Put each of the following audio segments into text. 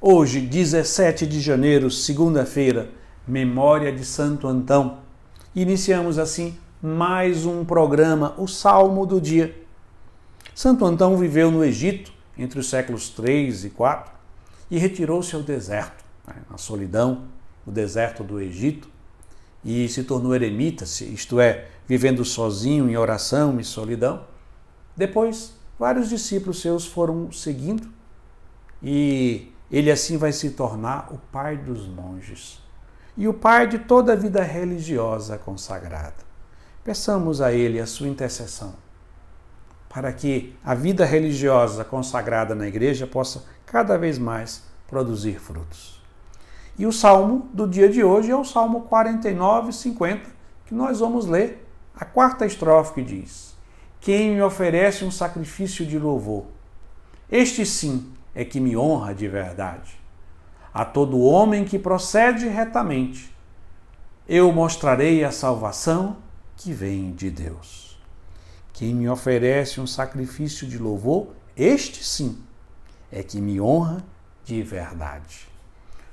Hoje, 17 de janeiro, segunda-feira, memória de Santo Antão. Iniciamos assim mais um programa, o Salmo do Dia. Santo Antão viveu no Egito entre os séculos 3 e 4 e retirou-se ao deserto, né, na solidão, no deserto do Egito, e se tornou eremita, isto é, vivendo sozinho em oração e solidão. Depois, vários discípulos seus foram seguindo e ele assim vai se tornar o pai dos monges e o pai de toda a vida religiosa consagrada. Peçamos a ele a sua intercessão para que a vida religiosa consagrada na igreja possa cada vez mais produzir frutos. E o salmo do dia de hoje é o salmo 49, 50, que nós vamos ler a quarta estrofe que diz: Quem me oferece um sacrifício de louvor, este sim é que me honra de verdade. A todo homem que procede retamente, eu mostrarei a salvação que vem de Deus. Quem me oferece um sacrifício de louvor, este sim é que me honra de verdade.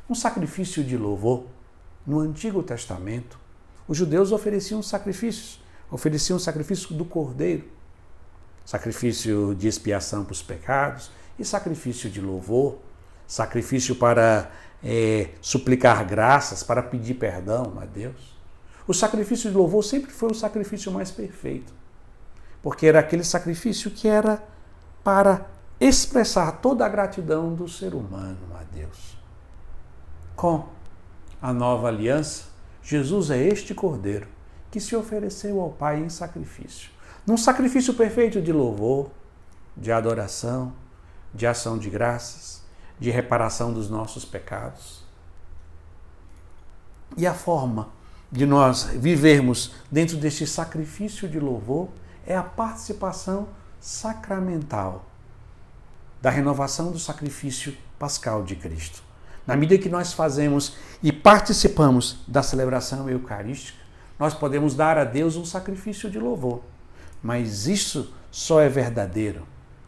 Um sacrifício de louvor, no Antigo Testamento, os judeus ofereciam sacrifícios, ofereciam o sacrifício do cordeiro, sacrifício de expiação para os pecados, e sacrifício de louvor, sacrifício para é, suplicar graças, para pedir perdão a Deus. O sacrifício de louvor sempre foi o sacrifício mais perfeito, porque era aquele sacrifício que era para expressar toda a gratidão do ser humano a Deus. Com a nova aliança, Jesus é este cordeiro que se ofereceu ao Pai em sacrifício, num sacrifício perfeito de louvor, de adoração, de ação de graças, de reparação dos nossos pecados. E a forma de nós vivermos dentro deste sacrifício de louvor é a participação sacramental da renovação do sacrifício pascal de Cristo. Na medida que nós fazemos e participamos da celebração eucarística, nós podemos dar a Deus um sacrifício de louvor. Mas isso só é verdadeiro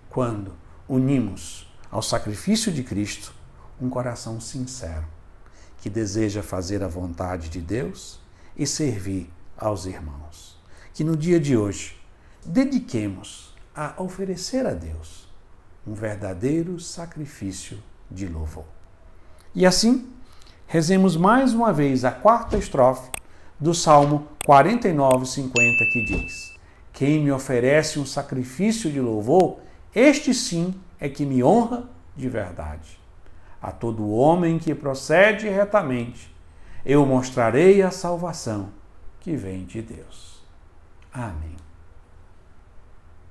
quando unimos ao sacrifício de Cristo um coração sincero, que deseja fazer a vontade de Deus e servir aos irmãos. Que no dia de hoje dediquemos a oferecer a Deus um verdadeiro sacrifício de louvor. E assim, rezemos mais uma vez a quarta estrofe do Salmo 49, 50, que diz: Quem me oferece um sacrifício de louvor, este sim é que me honra de verdade. A todo homem que procede retamente, eu mostrarei a salvação que vem de Deus. Amém.